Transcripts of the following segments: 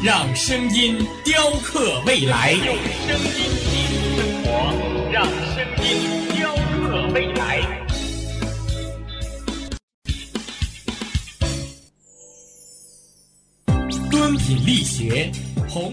让声音雕刻未来，用声音记录生活，让声音雕刻未来。敦品力学，弘。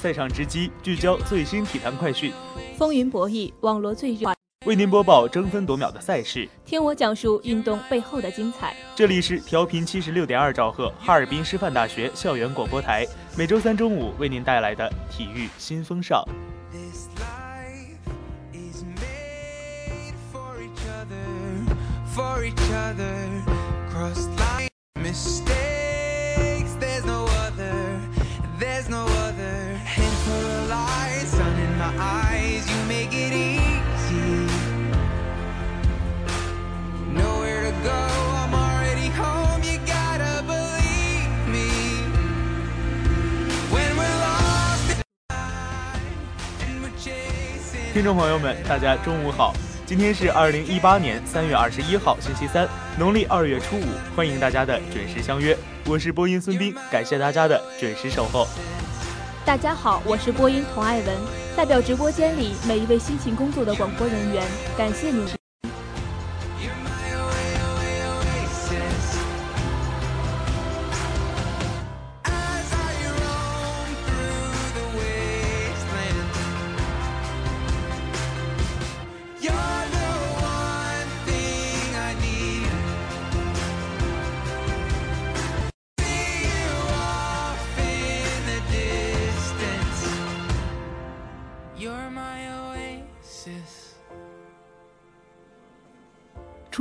赛场直击，聚焦最新体坛快讯，风云博弈，网罗最热，为您播报争分夺秒的赛事，听我讲述运动背后的精彩。这里是调频七十六点二兆赫，哈尔滨师范大学校园广播台，每周三中午为您带来的体育新风尚。听众朋友们，大家中午好！今天是二零一八年三月二十一号，星期三，农历二月初五，欢迎大家的准时相约。我是播音孙斌，感谢大家的准时守候。大家好，我是播音童爱文，代表直播间里每一位辛勤工作的广播人员，感谢您。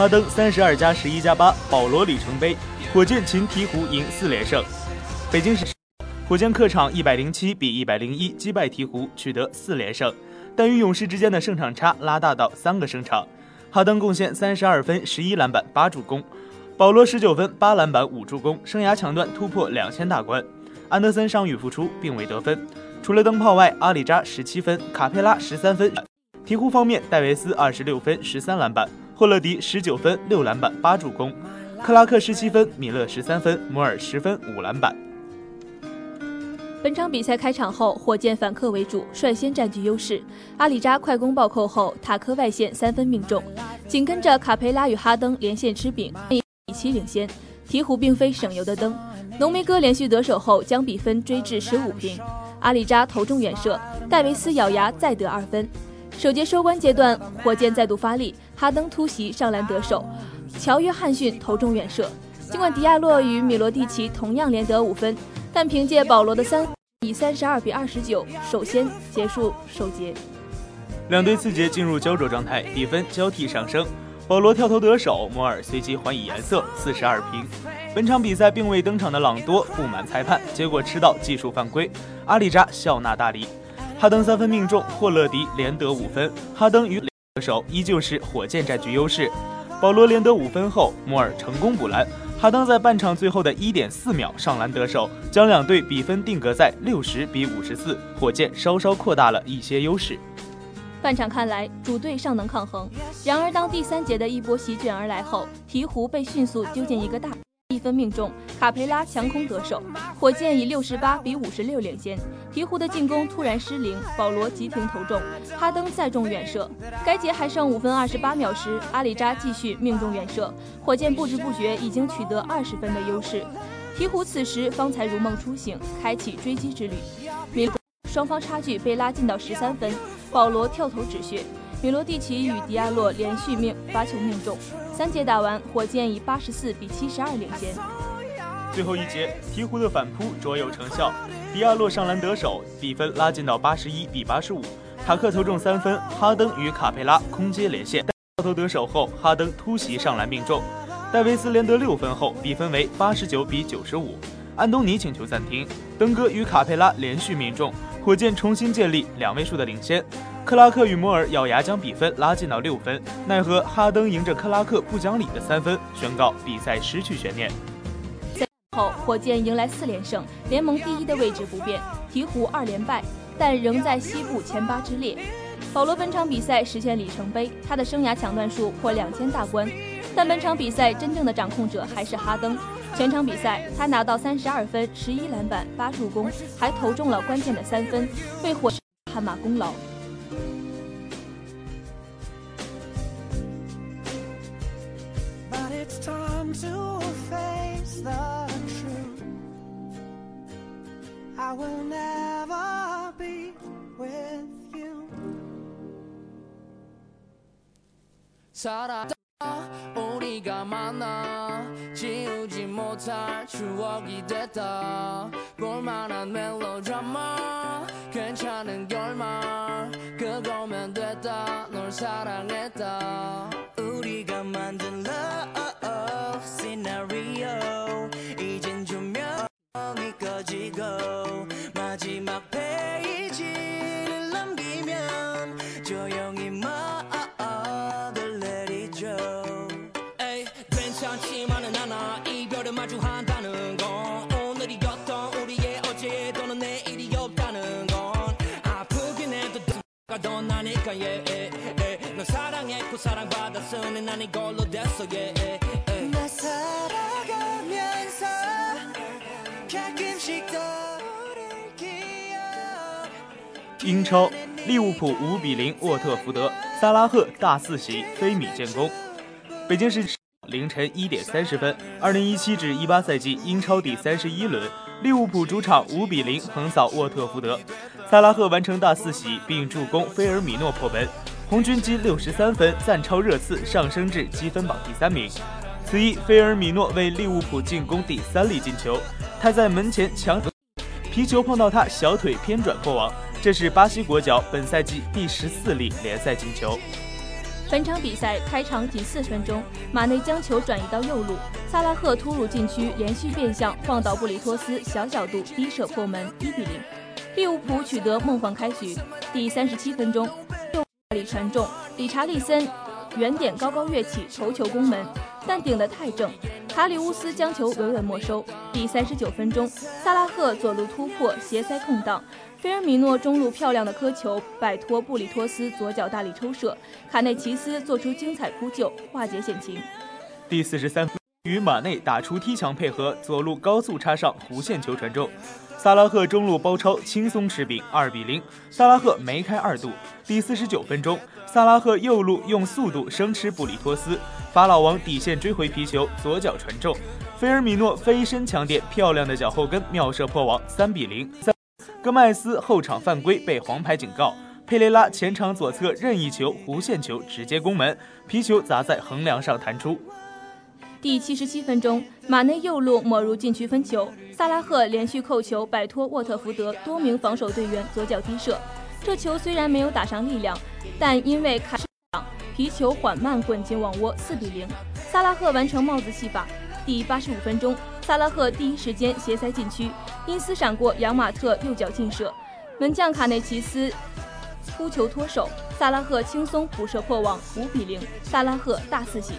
哈登三十二加十一加八，保罗里程碑，火箭擒鹈鹕赢四连胜。北京时，火箭客场一百零七比一百零一击败鹈鹕，取得四连胜，但与勇士之间的胜场差拉大到三个胜场。哈登贡献三十二分、十一篮板、八助攻，保罗十九分、八篮板、五助攻，生涯抢断突破两千大关。安德森伤愈复出，并未得分。除了灯泡外，阿里扎十七分，卡佩拉十三分。鹈鹕方面，戴维斯二十六分，十三篮板；霍勒迪十九分，六篮板，八助攻；克拉克十七分，米勒十三分，摩尔十分，五篮板。本场比赛开场后，火箭反客为主，率先占据优势。阿里扎快攻暴扣后，塔克外线三分命中，紧跟着卡佩拉与哈登连线吃饼，以七领先。鹈鹕并非省油的灯，浓眉哥连续得手后将比分追至十五平。阿里扎投中远射，戴维斯咬牙再得二分。首节收官阶段，火箭再度发力，哈登突袭上篮得手，乔约翰逊投中远射。尽管迪亚洛与米罗蒂奇同样连得五分，但凭借保罗的三，以三十二比二十九首先结束首节。两队次节进入焦灼状态，比分交替上升。保罗跳投得手，摩尔随即还以颜色，四十二平。本场比赛并未登场的朗多不满裁判，结果吃到技术犯规。阿里扎笑纳大礼，哈登三分命中，霍勒迪连得五分。哈登与得手依旧是火箭占据优势。保罗连得五分后，摩尔成功补篮。哈登在半场最后的一点四秒上篮得手，将两队比分定格在六十比五十四，火箭稍稍扩大了一些优势。半场看来，主队尚能抗衡。然而，当第三节的一波席卷而来后，鹈鹕被迅速丢进一个大一分命中，卡佩拉强空得手，火箭以六十八比五十六领先。鹈鹕的进攻突然失灵，保罗急停投中，哈登再中远射。该节还剩五分二十八秒时，阿里扎继续命中远射，火箭不知不觉已经取得二十分的优势。鹈鹕此时方才如梦初醒，开启追击之旅。双方差距被拉近到十三分。保罗跳投止血，米罗蒂奇与迪亚洛连续命罚球命中。三节打完，火箭以八十四比七十二领先。最后一节，鹈鹕的反扑卓有成效，迪亚洛上篮得手，比分拉近到八十一比八十五。塔克投中三分，哈登与卡佩拉空接连线，跳投得手后，哈登突袭上篮命中。戴维斯连得六分后，比分为八十九比九十五。安东尼请求暂停，登哥与卡佩拉连续命中。火箭重新建立两位数的领先，克拉克与摩尔咬牙将比分拉近到六分，奈何哈登迎着克拉克不讲理的三分，宣告比赛失去悬念。赛后，火箭迎来四连胜，联盟第一的位置不变，鹈鹕二连败，但仍在西部前八之列。保罗本场比赛实现里程碑，他的生涯抢断数破两千大关，但本场比赛真正的掌控者还是哈登。全场比赛，他拿到三十二分、十一篮板、八助攻，还投中了关键的三分，为火汗马功劳。 잘 추억이 됐다. 볼만한 멜로드라마. 괜찮은 결말. 그거면 됐다. 널 사랑했다. 우리가 만든 love scenario. 이젠 조명이 꺼지고 마지막 페이지 더 나니까 yeah, yeah, yeah. 널 사랑했고 사랑받았으니 난 이걸로 됐어 yeah, yeah, yeah. 나 살아가면서 가끔씩 떠오른 기억 英超，利物浦五比零沃特福德，萨拉赫大四喜，菲米建功。北京时。凌晨一点三十分，二零一七至一八赛季英超第三十一轮，利物浦主场五比零横扫沃特福德， 萨拉赫完成大四喜，并助攻菲尔米诺破门，红军积六十三分，暂超热刺，上升至积分榜第三名。此役，菲尔米诺为利物浦进攻第三粒进球，他在门前强皮球碰到他小腿偏转破网，这是巴西国脚本赛季第十四粒联赛进球。本场比赛开场仅四分钟，马内将球转移到右路，萨拉赫突入禁区，连续变向晃倒布里托斯，小角度低射破门，一比零。利物浦取得梦幻开局。第三十七分钟，右里传中，理查利森远点高高跃起，头球攻门，但顶得太正，卡里乌斯将球稳稳没收。第三十九分钟，萨拉赫左路突破，斜塞空档。菲尔米诺中路漂亮的磕球，摆脱布里托斯左脚大力抽射，卡内奇斯做出精彩扑救，化解险情。第四十三分，与马内打出踢墙配合，左路高速插上弧线球传中，萨拉赫中路包抄轻松吃饼，二比零。萨拉赫梅开二度。第四十九分钟，萨拉赫右路用速度生吃布里托斯，法老王底线追回皮球，左脚传中，菲尔米诺飞身抢点，漂亮的脚后跟妙射破网，三比零。戈麦斯后场犯规被黄牌警告，佩雷拉前场左侧任意球弧线球直接攻门，皮球砸在横梁上弹出。第七十七分钟，马内右路抹入禁区分球，萨拉赫连续扣球摆脱沃特福德多名防守队员左脚低射，这球虽然没有打上力量，但因为卡皮球缓慢滚进网窝，四比零。萨拉赫完成帽子戏法。第八十五分钟。萨拉赫第一时间斜塞禁区，因斯闪过扬马特右脚劲射，门将卡内奇斯扑球脱手，萨拉赫轻松补射破网，五比零，萨拉赫大四喜。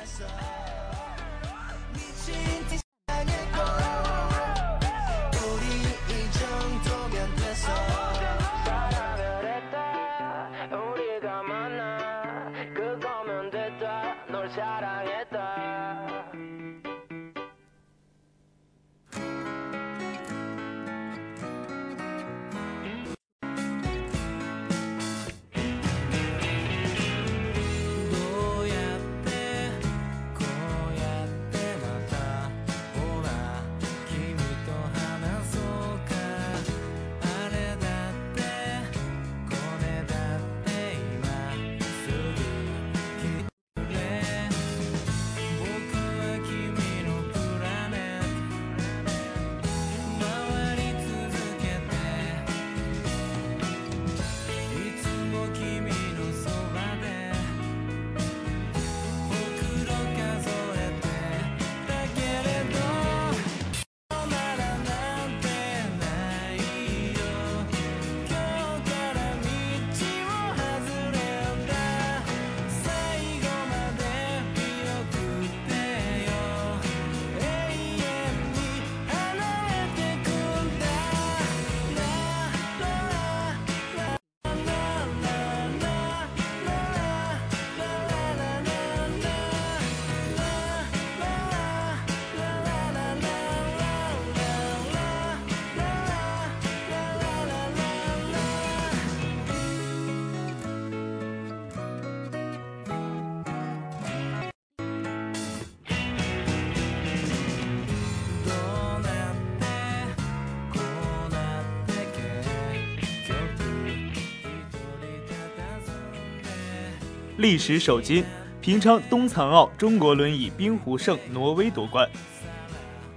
历史首金，平昌冬残奥中国轮椅冰壶胜挪威夺冠。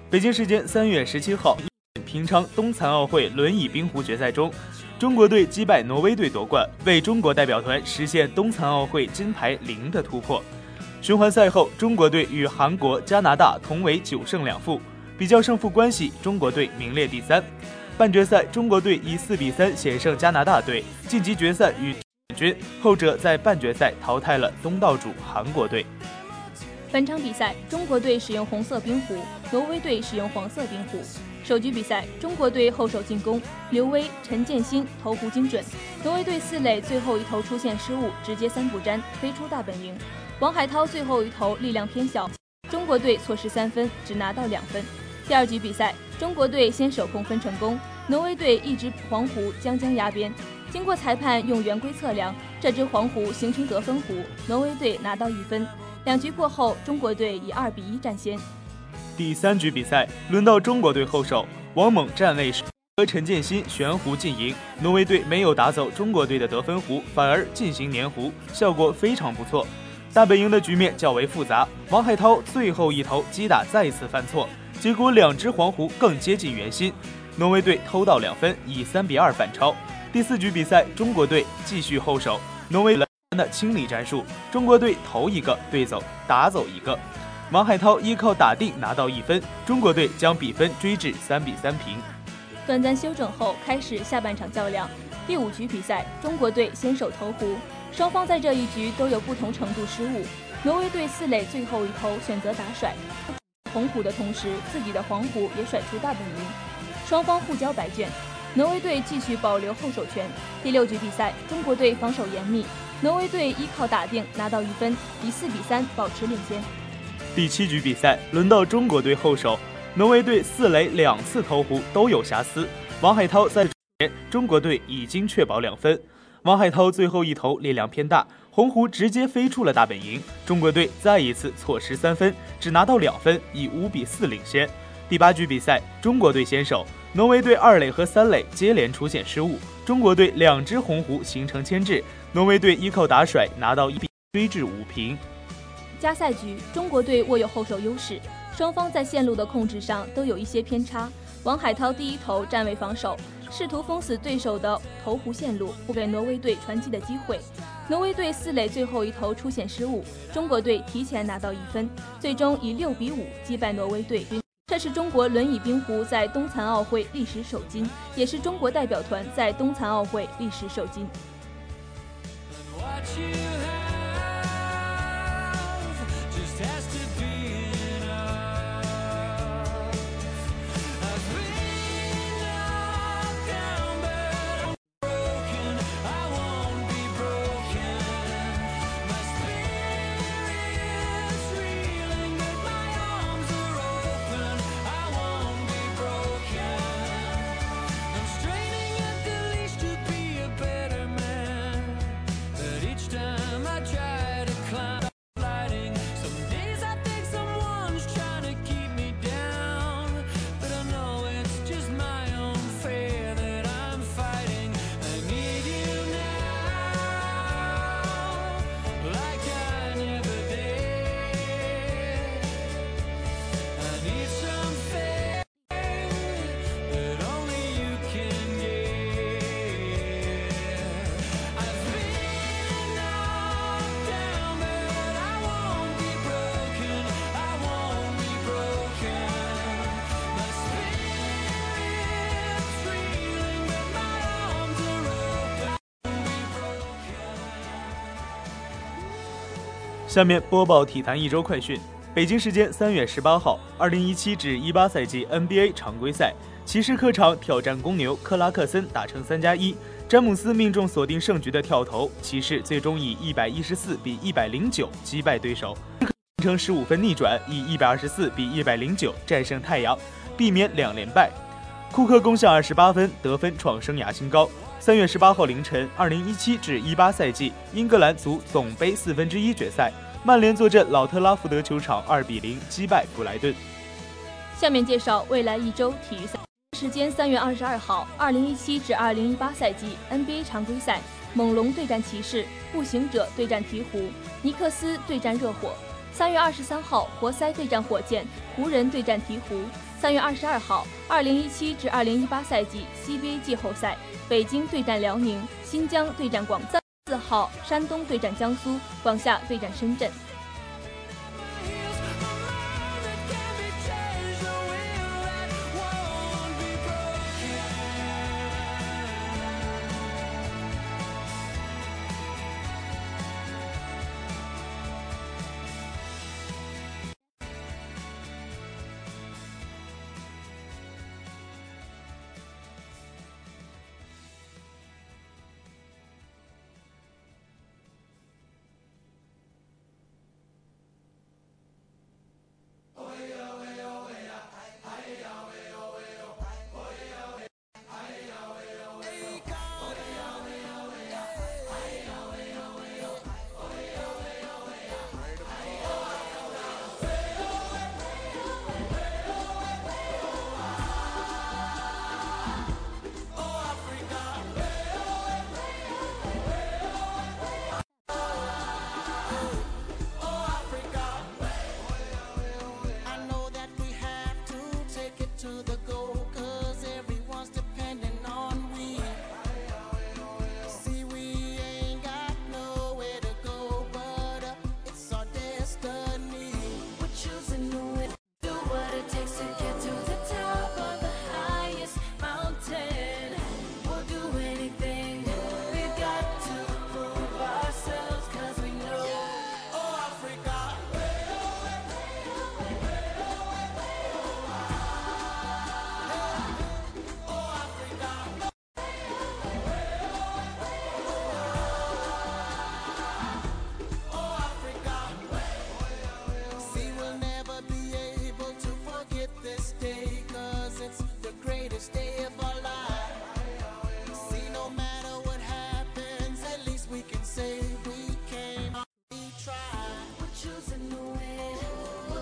北京时间三月十七号，平昌冬残奥会轮椅冰壶决赛中，中国队击败挪威队夺冠，为中国代表团实现冬残奥会金牌零的突破。循环赛后，中国队与韩国、加拿大同为九胜两负，比较胜负关系，中国队名列第三。半决赛，中国队以四比三险胜加拿大队，晋级决赛与。军后者在半决赛淘汰了东道主韩国队。本场比赛，中国队使用红色冰壶，挪威队使用黄色冰壶。首局比赛，中国队后手进攻，刘威、陈建新投壶精准；挪威队四垒最后一投出现失误，直接三不沾，飞出大本营。王海涛最后一投力量偏小，中国队错失三分，只拿到两分。第二局比赛，中国队先手控分成功，挪威队一直黄壶将将压边。经过裁判用圆规测量，这只黄壶形成得分壶，挪威队拿到一分。两局过后，中国队以二比一占先。第三局比赛轮到中国队后手王猛站位时和陈建新悬壶进营，挪威队没有打走中国队的得分壶，反而进行粘壶，效果非常不错。大本营的局面较为复杂，王海涛最后一投击打再次犯错，结果两只黄壶更接近圆心，挪威队偷到两分，以三比二反超。第四局比赛，中国队继续后手，挪威的清理战术，中国队投一个，对走打走一个。王海涛依靠打定拿到一分，中国队将比分追至三比三平。短暂休整后，开始下半场较量。第五局比赛，中国队先手投壶，双方在这一局都有不同程度失误。挪威队四垒最后一投选择打甩红虎的同时，自己的黄虎也甩出大本营，双方互交白卷。挪威队继续保留后手权。第六局比赛，中国队防守严密，挪威队依靠打定拿到一分，以四比三保持领先。第七局比赛轮到中国队后手，挪威队四垒两次投壶都有瑕疵。王海涛在前，中国队已经确保两分。王海涛最后一投力量偏大，红狐直接飞出了大本营，中国队再一次错失三分，只拿到两分，以五比四领先。第八局比赛，中国队先手，挪威队二垒和三垒接连出现失误，中国队两只红狐形成牵制，挪威队依靠打甩拿到一比追至五平。加赛局，中国队握有后手优势，双方在线路的控制上都有一些偏差。王海涛第一投站位防守，试图封死对手的投壶线路，不给挪威队传击的机会。挪威队四垒最后一投出现失误，中国队提前拿到一分，最终以六比五击败挪威队。这是中国轮椅冰壶在冬残奥会历史首金，也是中国代表团在冬残奥会历史首金。下面播报体坛一周快讯。北京时间三月十八号，二零一七至一八赛季 NBA 常规赛，骑士客场挑战公牛，克拉克森打成三加一，詹姆斯命中锁定胜局的跳投，骑士最终以一百一十四比一百零九击败对手，完成十五分逆转，以一百二十四比一百零九战胜太阳，避免两连败。库克攻下二十八分，得分创生涯新高。三月十八号凌晨，二零一七至一八赛季英格兰足总杯四分之一决赛。曼联坐镇老特拉福德球场，二比零击败布莱顿。下面介绍未来一周体育赛时间：三月二十二号，二零一七至二零一八赛季 NBA 常规赛，猛龙对战骑士，步行者对战鹈鹕，尼克斯对战热火。三月二十三号，活塞对战火箭，湖人对战鹈鹕。三月二十二号，二零一七至二零一八赛季 CBA 季后赛，北京对战辽宁，新疆对战广藏。四号，山东对战江苏，广厦对战深圳。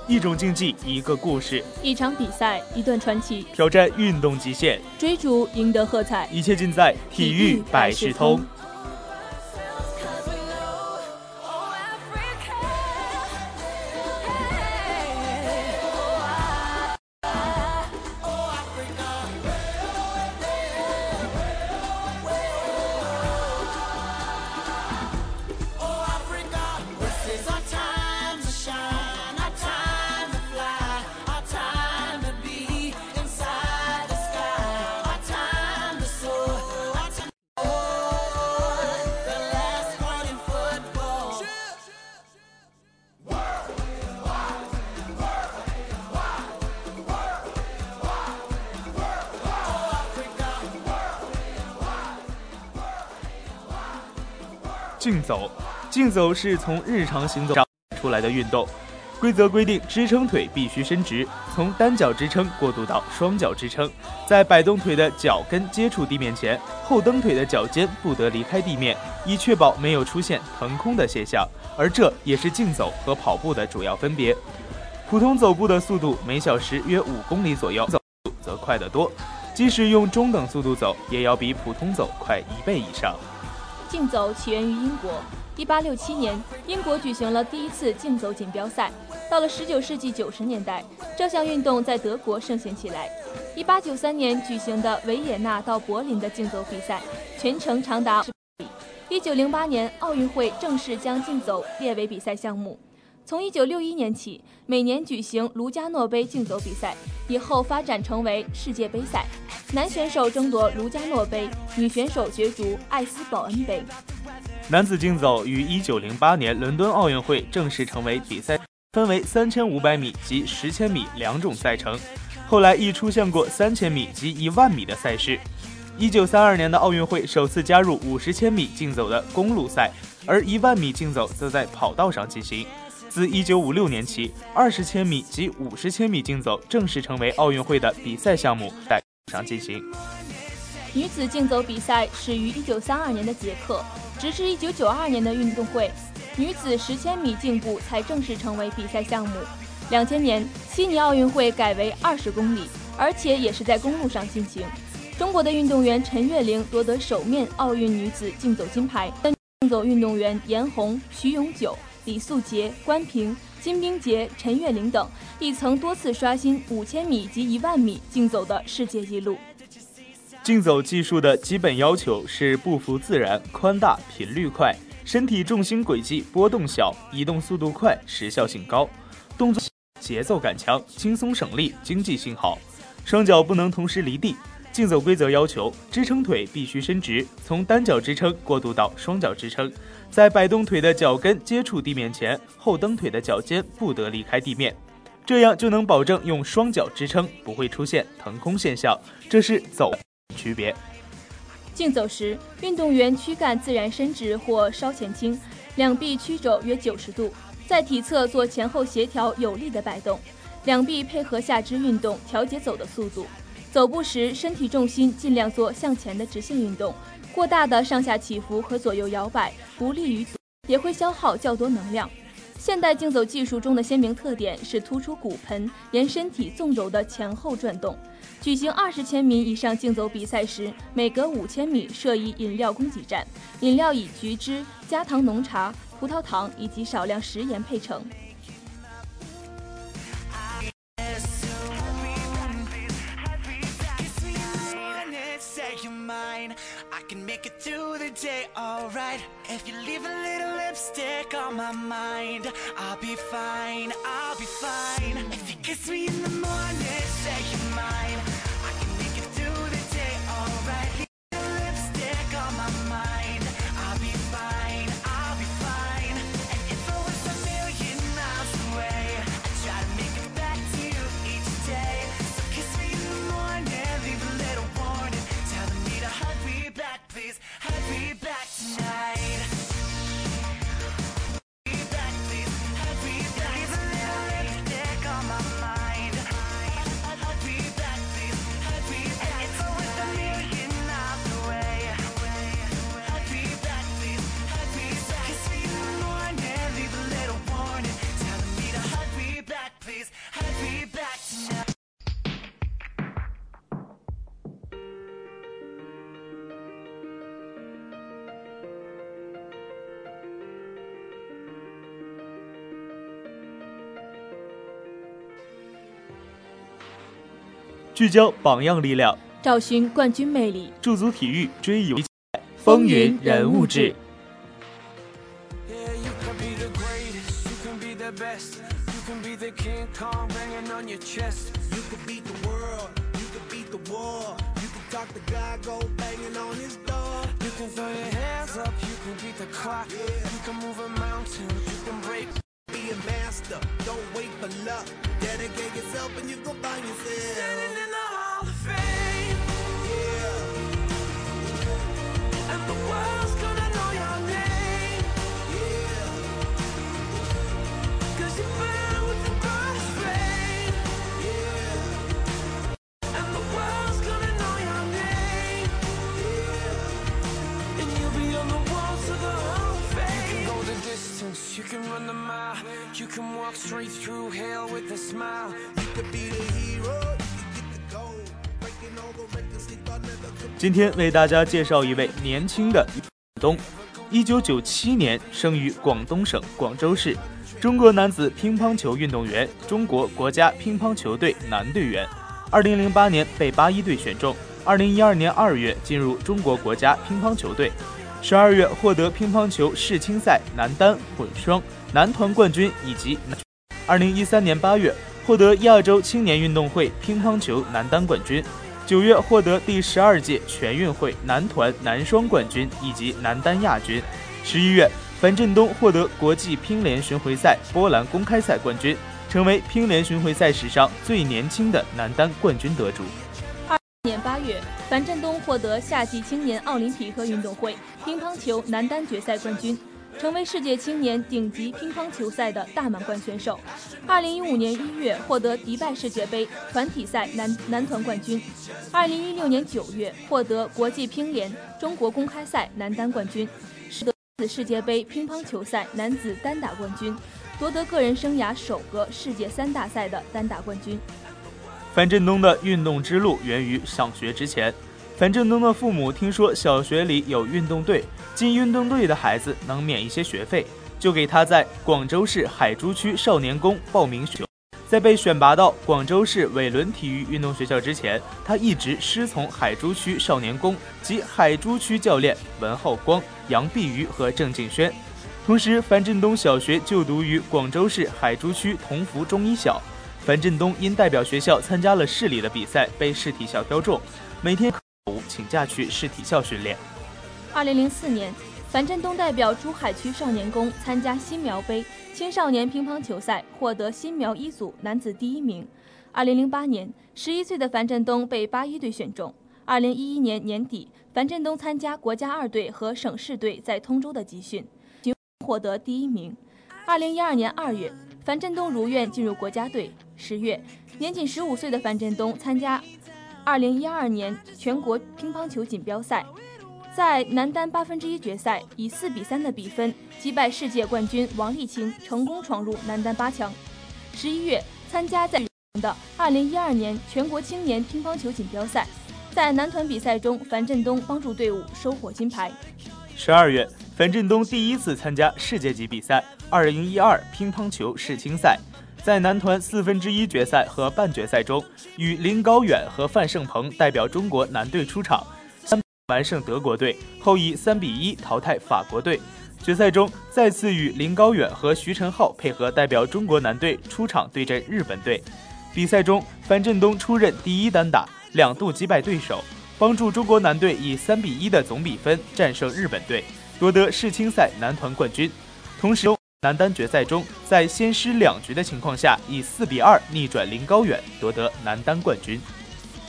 一种竞技，一个故事，一场比赛，一段传奇，挑战运动极限，追逐赢得喝彩，一切尽在体育百事通。走，竞走是从日常行走上出来的运动。规则规定，支撑腿必须伸直，从单脚支撑过渡到双脚支撑，在摆动腿的脚跟接触地面前，后蹬腿的脚尖不得离开地面，以确保没有出现腾空的现象。而这也是竞走和跑步的主要分别。普通走步的速度每小时约五公里左右，走则快得多。即使用中等速度走，也要比普通走快一倍以上。竞走起源于英国。一八六七年，英国举行了第一次竞走锦标赛。到了十九世纪九十年代，这项运动在德国盛行起来。一八九三年举行的维也纳到柏林的竞走比赛，全程长达里。1908年，奥运会正式将竞走列为比赛项目。从1961年起，每年举行卢加诺杯竞走比赛，以后发展成为世界杯赛。男选手争夺卢加诺杯，女选手角逐艾斯保恩杯。男子竞走于1908年伦敦奥运会正式成为比赛，分为3500米及10千米两种赛程。后来亦出现过3000米及1万米的赛事。1932年的奥运会首次加入50千米竞走的公路赛，而1万米竞走则在跑道上进行。自1956年起，20千米及50千米竞走正式成为奥运会的比赛项目。在上进行。女子竞走比赛始于1932年的捷克，直至1992年的运动会，女子10千米竞步才正式成为比赛项目。2000年悉尼奥运会改为20公里，而且也是在公路上进行。中国的运动员陈月玲夺得首面奥运女子竞走金牌。竞走运动员严红、徐永久、李素洁、关平。金冰洁、陈月玲等亦曾多次刷新五千米及一万米竞走的世界纪录。竞走技术的基本要求是步幅自然、宽大、频率快，身体重心轨迹波动小，移动速度快，时效性高，动作节奏感强，轻松省力，经济性好，双脚不能同时离地。竞走规则要求，支撑腿必须伸直，从单脚支撑过渡到双脚支撑，在摆动腿的脚跟接触地面前，后蹬腿的脚尖不得离开地面，这样就能保证用双脚支撑不会出现腾空现象。这是走区别。竞走时，运动员躯干自然伸直或稍前倾，两臂曲肘约九十度，在体侧做前后协调有力的摆动，两臂配合下肢运动调节走的速度。走步时，身体重心尽量做向前的直线运动，过大的上下起伏和左右摇摆不利于，也会消耗较多能量。现代竞走技术中的鲜明特点是突出骨盆沿身体纵轴的前后转动。举行二十千米以上竞走比赛时，每隔五千米设一饮料供给站，饮料以橘汁、加糖浓茶、葡萄糖以及少量食盐配成。Can make it through the day alright. If you leave a little lipstick on my mind I'll be fine, I'll be fine. If you kiss me in the morning, say you're mine. I can make it through the day alright. Leave a little lipstick on my mind 聚焦榜样力量，找寻冠军魅力，驻足体育，追游风云人物志。Don't wait for luck. Dedicate yourself and you go find yourself. Standing in the Hall of Fame. Yeah. And the world's You can walk straight through hell with a smile. You could be the hero, you can get the gold. Breaking all the records they thought never could 今天为大家介绍一位年轻的东，一九九七年生于广东省广州市，中国男子乒乓球运动员，中国国家乒乓球队男队员。二零零八年被八一队选中，二零一二年二月进入中国国家乒乓球队，十二月获得乒乓球世青赛男单、混双、男团冠军以及。二零一三年八月获得亚洲青年运动会乒乓球男单冠军。九月获得第十二届全运会男团、男双冠军以及男单亚军。十一月，樊振东获得国际乒联巡回赛波兰公开赛冠军，成为乒联巡回赛史上最年轻的男单冠军得主。二年八月，樊振东获得夏季青年奥林匹克运动会乒乓球男单决赛冠军。成为世界青年顶级乒乓球赛的大满贯选手。二零一五年一月获得迪拜世界杯团体赛男男团冠军。二零一六年九月获得国际乒联中国公开赛男单冠军，夺得世界杯乒乓球赛男子单打冠军，夺得个人生涯首个世界三大赛的单打冠军。樊振东的运动之路源于上学之前。樊振东的父母听说小学里有运动队，进运动队的孩子能免一些学费，就给他在广州市海珠区少年宫报名学。在被选拔到广州市伟伦体育运动学校之前，他一直师从海珠区少年宫及海珠区教练文浩光、杨碧瑜和郑敬轩。同时，樊振东小学就读于广州市海珠区同福中一小。樊振东因代表学校参加了市里的比赛，被市体校挑中，每天。五请假去市体校训练。二零零四年，樊振东代表珠海区少年宫参加新苗杯青少年乒乓球赛，获得新苗一组男子第一名。二零零八年，十一岁的樊振东被八一队选中。二零一一年年底，樊振东参加国家二队和省市队在通州的集训，获得第一名。二零一二年二月，樊振东如愿进入国家队。十月，年仅十五岁的樊振东参加。二零一二年全国乒乓球锦标赛，在男单八分之一决赛以四比三的比分击败世界冠军王励勤，成功闯入男单八强。十一月参加在的二零一二年全国青年乒乓球锦标赛，在男团比赛中，樊振东帮助队伍收获金牌。十二月，樊振东第一次参加世界级比赛——二零一二乒乓球世青赛。在男团四分之一决赛和半决赛中，与林高远和范胜鹏代表中国男队出场，三完胜德国队，后以三比一淘汰法国队。决赛中再次与林高远和徐晨浩配合代表中国男队出场对阵日本队。比赛中，樊振东出任第一单打，两度击败对手，帮助中国男队以三比一的总比分战胜日本队，夺得世青赛男团冠军。同时，男单决赛中，在先失两局的情况下，以四比二逆转林高远，夺得男单冠军。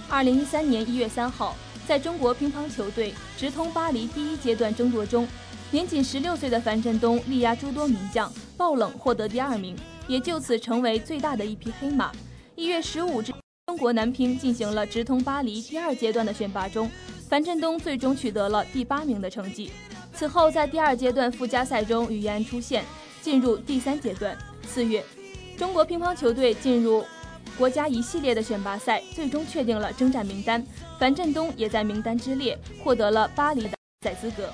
二零一三年一月三号，在中国乒乓球队直通巴黎第一阶段争夺中，年仅十六岁的樊振东力压诸多名将，爆冷获得第二名，也就此成为最大的一匹黑马。一月十五日，中国男乒进行了直通巴黎第二阶段的选拔中，樊振东最终取得了第八名的成绩。此后，在第二阶段附加赛中，于延出现。进入第三阶段。四月，中国乒乓球队进入国家一系列的选拔赛，最终确定了征战名单。樊振东也在名单之列，获得了巴黎的赛资格。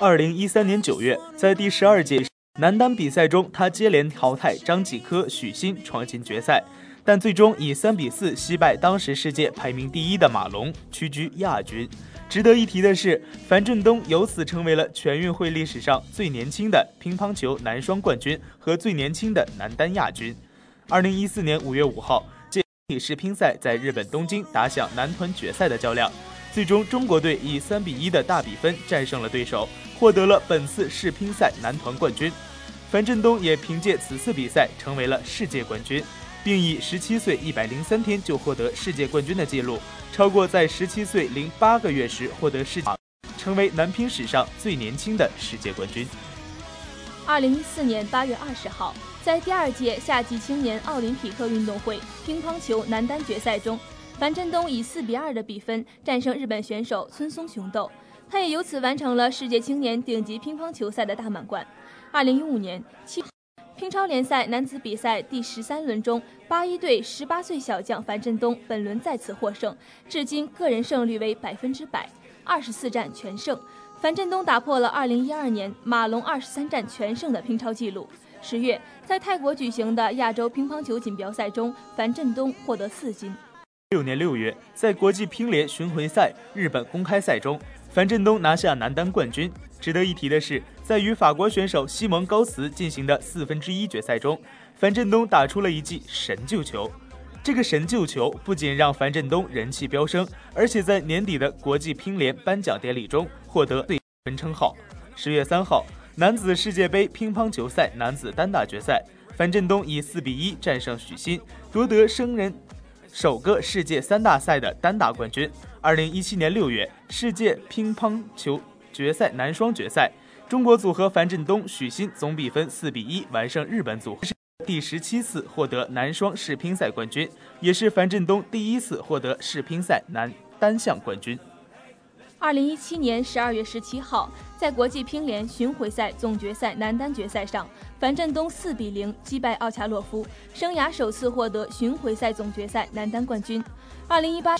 二零一三年九月，在第十二届男单比赛中，他接连淘汰张继科、许昕，闯进决赛，但最终以三比四惜败当时世界排名第一的马龙，屈居亚军。值得一提的是，樊振东由此成为了全运会历史上最年轻的乒乓球男双冠军和最年轻的男单亚军。二零一四年五月五号，这世乒赛在日本东京打响男团决赛的较量。最终，中国队以三比一的大比分战胜了对手，获得了本次世乒赛男团冠军。樊振东也凭借此次比赛成为了世界冠军，并以十七岁一百零三天就获得世界冠军的记录，超过在十七岁零八个月时获得世界，成为男乒史上最年轻的世界冠军。二零一四年八月二十号，在第二届夏季青年奥林匹克运动会乒乓球男单决赛中。樊振东以四比二的比分战胜日本选手村松雄斗，他也由此完成了世界青年顶级乒乓球赛的大满贯。二零一五年七乒超联赛男子比赛第十三轮中，八一队十八岁小将樊振东本轮再次获胜，至今个人胜率为百分之百，二十四战全胜。樊振东打破了二零一二年马龙二十三战全胜的乒超纪录。十月，在泰国举行的亚洲乒乓球锦标赛中，樊振东获得四金。六年六月，在国际乒联巡回赛日本公开赛中，樊振东拿下男单冠军。值得一提的是，在与法国选手西蒙高茨进行的四分之一决赛中，樊振东打出了一记神救球。这个神救球不仅让樊振东人气飙升，而且在年底的国际乒联颁奖典礼中获得最分称号。十月三号，男子世界杯乒乓球赛男子单打决赛，樊振东以四比一战胜许昕，夺得生人。首个世界三大赛的单打冠军。二零一七年六月，世界乒乓球决赛男双决赛，中国组合樊振东、许昕总比分四比一完胜日本组合，第十七次获得男双世乒赛冠军，也是樊振东第一次获得世乒赛男单项冠军。二零一七年十二月十七号，在国际乒联巡回赛总决赛男单决赛上，樊振东四比零击败奥恰洛夫，生涯首次获得巡回赛总决赛男单冠军。二零一八、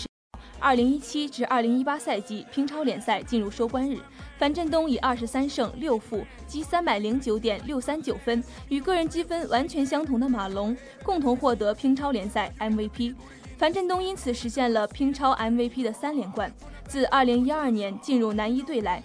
二零一七至二零一八赛季乒超联赛进入收官日，樊振东以二十三胜六负积三百零九点六三九分，与个人积分完全相同的马龙共同获得乒超联赛 MVP。樊振东因此实现了乒超 MVP 的三连冠。自2012年进入男一队来，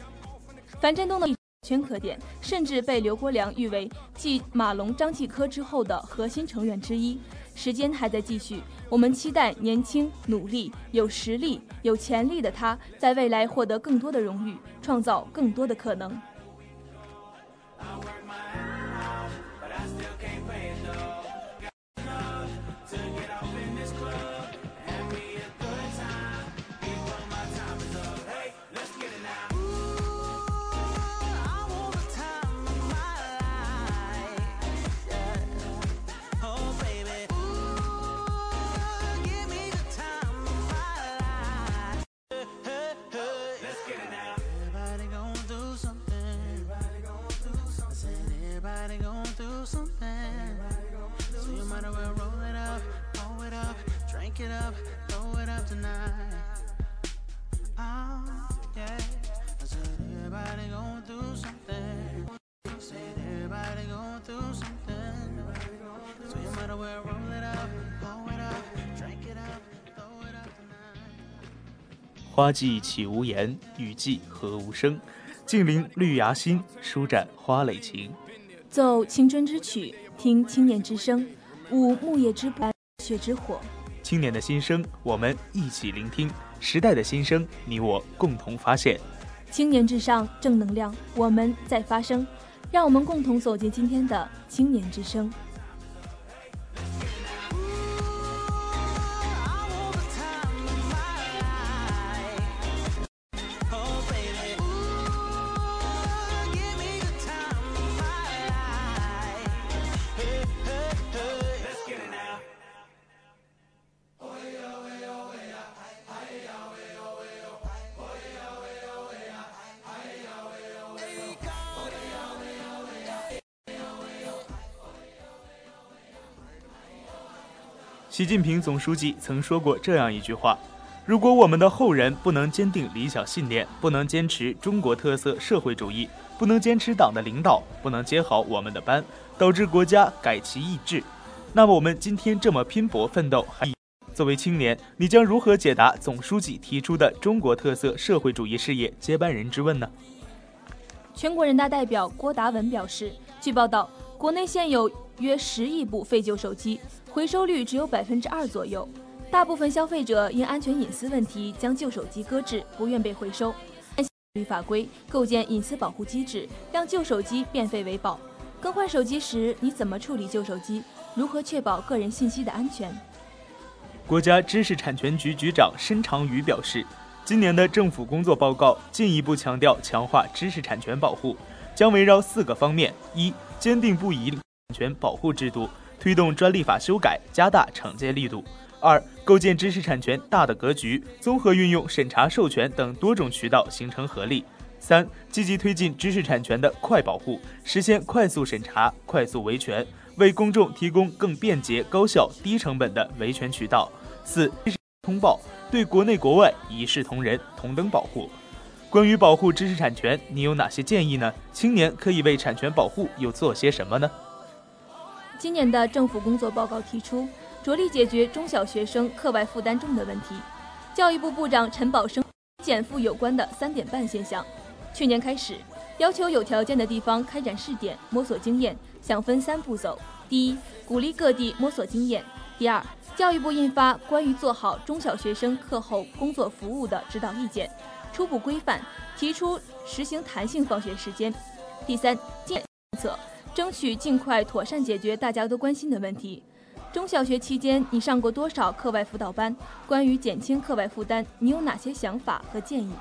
樊振东的圈可点，甚至被刘国梁誉为继马龙、张继科之后的核心成员之一。时间还在继续，我们期待年轻、努力、有实力、有潜力的他在未来获得更多的荣誉，创造更多的可能。花季岂无言，雨季何无声。静临绿芽心，舒展花蕾情。奏青春之曲，听青年之声。舞木叶之波，血之火。青年的心声，我们一起聆听；时代的心声，你我共同发现。青年至上，正能量，我们在发声。让我们共同走进今天的青年之声。习近平总书记曾说过这样一句话：“如果我们的后人不能坚定理想信念，不能坚持中国特色社会主义，不能坚持党的领导，不能接好我们的班，导致国家改其易帜。那么我们今天这么拼搏奋斗，还作为青年，你将如何解答总书记提出的中国特色社会主义事业接班人之问呢？全国人大代表郭达文表示，据报道，国内现有约十亿部废旧手机，回收率只有百分之二左右。大部分消费者因安全隐私问题将旧手机搁置，不愿被回收。法律法规构建隐私保护机制，让旧手机变废为宝。更换手机时，你怎么处理旧手机？如何确保个人信息的安全？国家知识产权局局长申长宇表示，今年的政府工作报告进一步强调强化知识产权保护，将围绕四个方面：一、坚定不移权保护制度，推动专利法修改，加大惩戒力度。二、构建知识产权大的格局，综合运用审查、授权等多种渠道形成合力。三、积极推进知识产权的快保护，实现快速审查、快速维权，为公众提供更便捷、高效、低成本的维权渠道。四、通报，对国内国外一视同仁、同等保护。关于保护知识产权，你有哪些建议呢？青年可以为产权保护又做些什么呢？今年的政府工作报告提出。着力解决中小学生课外负担重的问题。教育部部长陈宝生减负有关的“三点半”现象。去年开始，要求有条件的地方开展试点，摸索经验，想分三步走：第一，鼓励各地摸索经验；第二，教育部印发关于做好中小学生课后工作服务的指导意见，初步规范，提出实行弹性放学时间；第三，政策，争取尽快妥善解决大家都关心的问题。中小学期间，你上过多少课外辅导班？关于减轻课外负担，你有哪些想法和建议？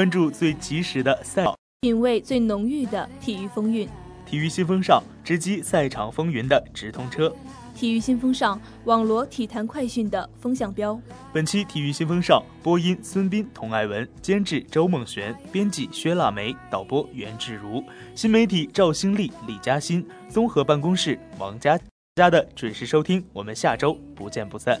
关注最及时的赛，品味最浓郁的体育风韵。体育新风尚，直击赛场风云的直通车。体育新风尚，网罗体坛快讯的风向标。本期体育新风尚，播音孙斌、童爱文，监制周梦璇，编辑薛腊梅，导播袁志如，新媒体赵新丽、李嘉欣，综合办公室王佳家的准时收听，我们下周不见不散。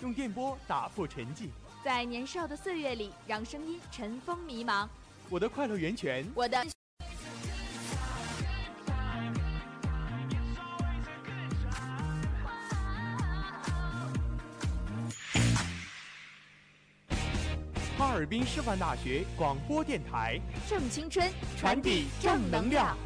用电波打破沉寂。在年少的岁月里，让声音尘封迷茫。我的快乐源泉，我的哈尔滨师范大学广播电台，正青春，传递正能量。